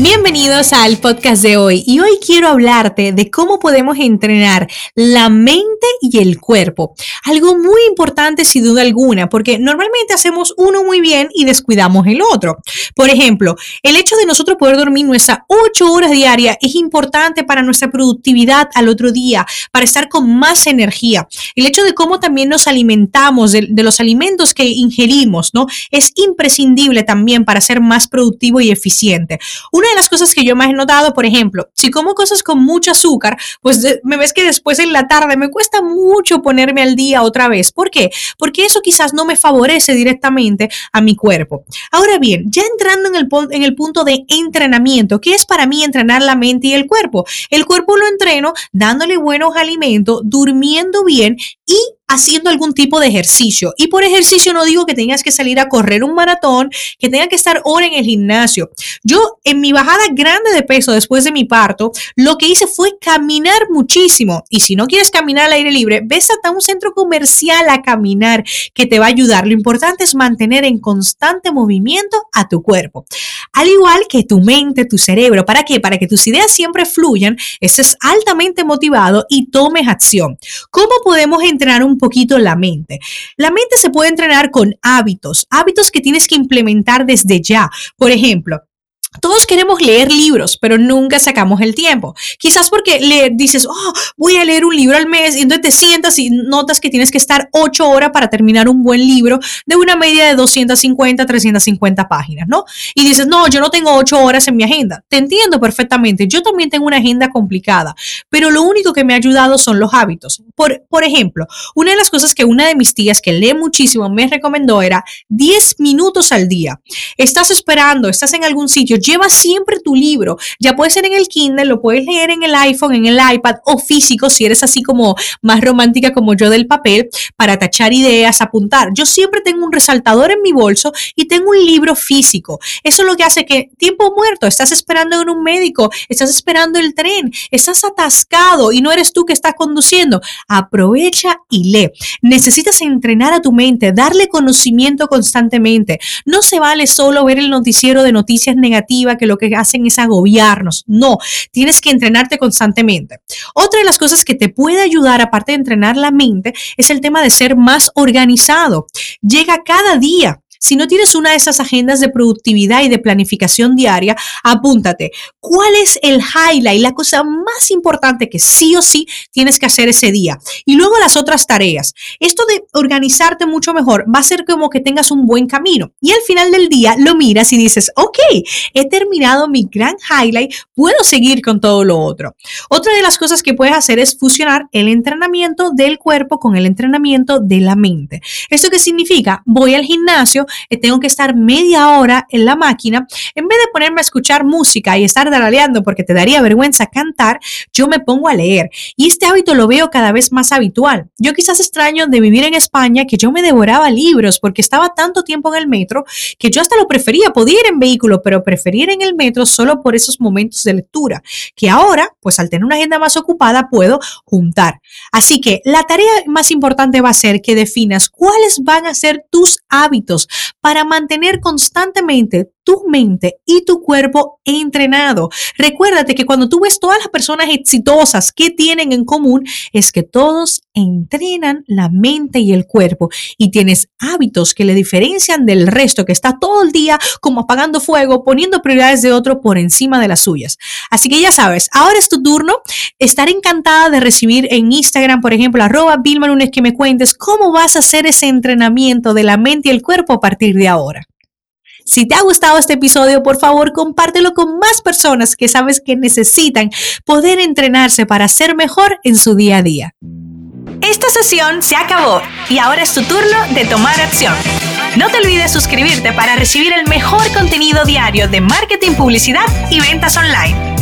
Bienvenidos al podcast de hoy y hoy quiero hablarte de cómo podemos entrenar la mente y el cuerpo. Algo muy importante sin duda alguna, porque normalmente hacemos uno muy bien y descuidamos el otro. Por ejemplo, el hecho de nosotros poder dormir nuestras 8 horas diarias es importante para nuestra productividad al otro día, para estar con más energía. El hecho de cómo también nos alimentamos, de, los alimentos que ingerimos, ¿no? Es imprescindible también para ser más productivo y eficiente. De las cosas que yo más he notado, por ejemplo, si como cosas con mucho azúcar, pues me ves que después en la tarde me cuesta mucho ponerme al día otra vez. ¿Por qué? Porque eso quizás no me favorece directamente a mi cuerpo. Ahora bien, ya entrando en el, en el punto de entrenamiento, ¿qué es para mí entrenar la mente y el cuerpo? El cuerpo lo entreno dándole buenos alimentos, durmiendo bien y haciendo algún tipo de ejercicio. Y por ejercicio no digo que tengas que salir a correr un maratón, que tengas que estar hora en el gimnasio. Yo en mi bajada grande de peso después de mi parto, lo que hice fue caminar muchísimo. Y si no quieres caminar al aire libre, ves hasta un centro comercial a caminar que te va a ayudar. Lo importante es mantener en constante movimiento a tu cuerpo. Al igual que tu mente, tu cerebro. ¿Para qué? Para que tus ideas siempre fluyan, estés altamente motivado y tomes acción. ¿Cómo podemos entrenar un poquito la mente. La mente se puede entrenar con hábitos, hábitos que tienes que implementar desde ya. Por ejemplo, todos queremos leer libros, pero nunca sacamos el tiempo. Quizás porque le dices, oh, voy a leer un libro al mes, y entonces te sientas y notas que tienes que estar ocho horas para terminar un buen libro de una media de 250, 350 páginas, ¿no? Y dices, no, yo no tengo ocho horas en mi agenda. Te entiendo perfectamente. Yo también tengo una agenda complicada, pero lo único que me ha ayudado son los hábitos. Por, por ejemplo, una de las cosas que una de mis tías que lee muchísimo me recomendó era 10 minutos al día. Estás esperando, estás en algún sitio, lleva siempre tu libro. Ya puede ser en el Kindle, lo puedes leer en el iPhone, en el iPad o físico, si eres así como más romántica como yo del papel, para tachar ideas, apuntar. Yo siempre tengo un resaltador en mi bolso y tengo un libro físico. Eso es lo que hace que tiempo muerto, estás esperando en un médico, estás esperando el tren, estás atascado y no eres tú que estás conduciendo. Aprovecha y lee. Necesitas entrenar a tu mente, darle conocimiento constantemente. No se vale solo ver el noticiero de noticias negativas que lo que hacen es agobiarnos. No, tienes que entrenarte constantemente. Otra de las cosas que te puede ayudar, aparte de entrenar la mente, es el tema de ser más organizado. Llega cada día si no tienes una de esas agendas de productividad y de planificación diaria, apúntate. ¿Cuál es el highlight, la cosa más importante que sí o sí tienes que hacer ese día? Y luego las otras tareas. Esto de organizarte mucho mejor va a ser como que tengas un buen camino. Y al final del día lo miras y dices, ok, he terminado mi gran highlight, puedo seguir con todo lo otro. Otra de las cosas que puedes hacer es fusionar el entrenamiento del cuerpo con el entrenamiento de la mente. ¿Esto qué significa? Voy al gimnasio, tengo que estar media hora en la máquina, en vez de ponerme a escuchar música y estar daraleando porque te daría vergüenza cantar, yo me pongo a leer. Y este hábito lo veo cada vez más habitual. Yo quizás extraño de vivir en España que yo me devoraba libros porque estaba tanto tiempo en el metro que yo hasta lo prefería, podía ir en vehículo, pero prefería ir en el metro solo por esos momentos de lectura, que ahora, pues al tener una agenda más ocupada, puedo juntar. Así que la tarea más importante va a ser que definas cuáles van a ser tus hábitos para mantener constantemente tu mente y tu cuerpo entrenado. Recuérdate que cuando tú ves todas las personas exitosas que tienen en común es que todos entrenan la mente y el cuerpo y tienes hábitos que le diferencian del resto que está todo el día como apagando fuego, poniendo prioridades de otro por encima de las suyas. Así que ya sabes, ahora es tu turno. Estaré encantada de recibir en Instagram, por ejemplo, arroba Vilma Lunes que me cuentes cómo vas a hacer ese entrenamiento de la mente y el cuerpo a partir de ahora. Si te ha gustado este episodio, por favor, compártelo con más personas que sabes que necesitan poder entrenarse para ser mejor en su día a día. Esta sesión se acabó y ahora es tu turno de tomar acción. No te olvides suscribirte para recibir el mejor contenido diario de marketing, publicidad y ventas online.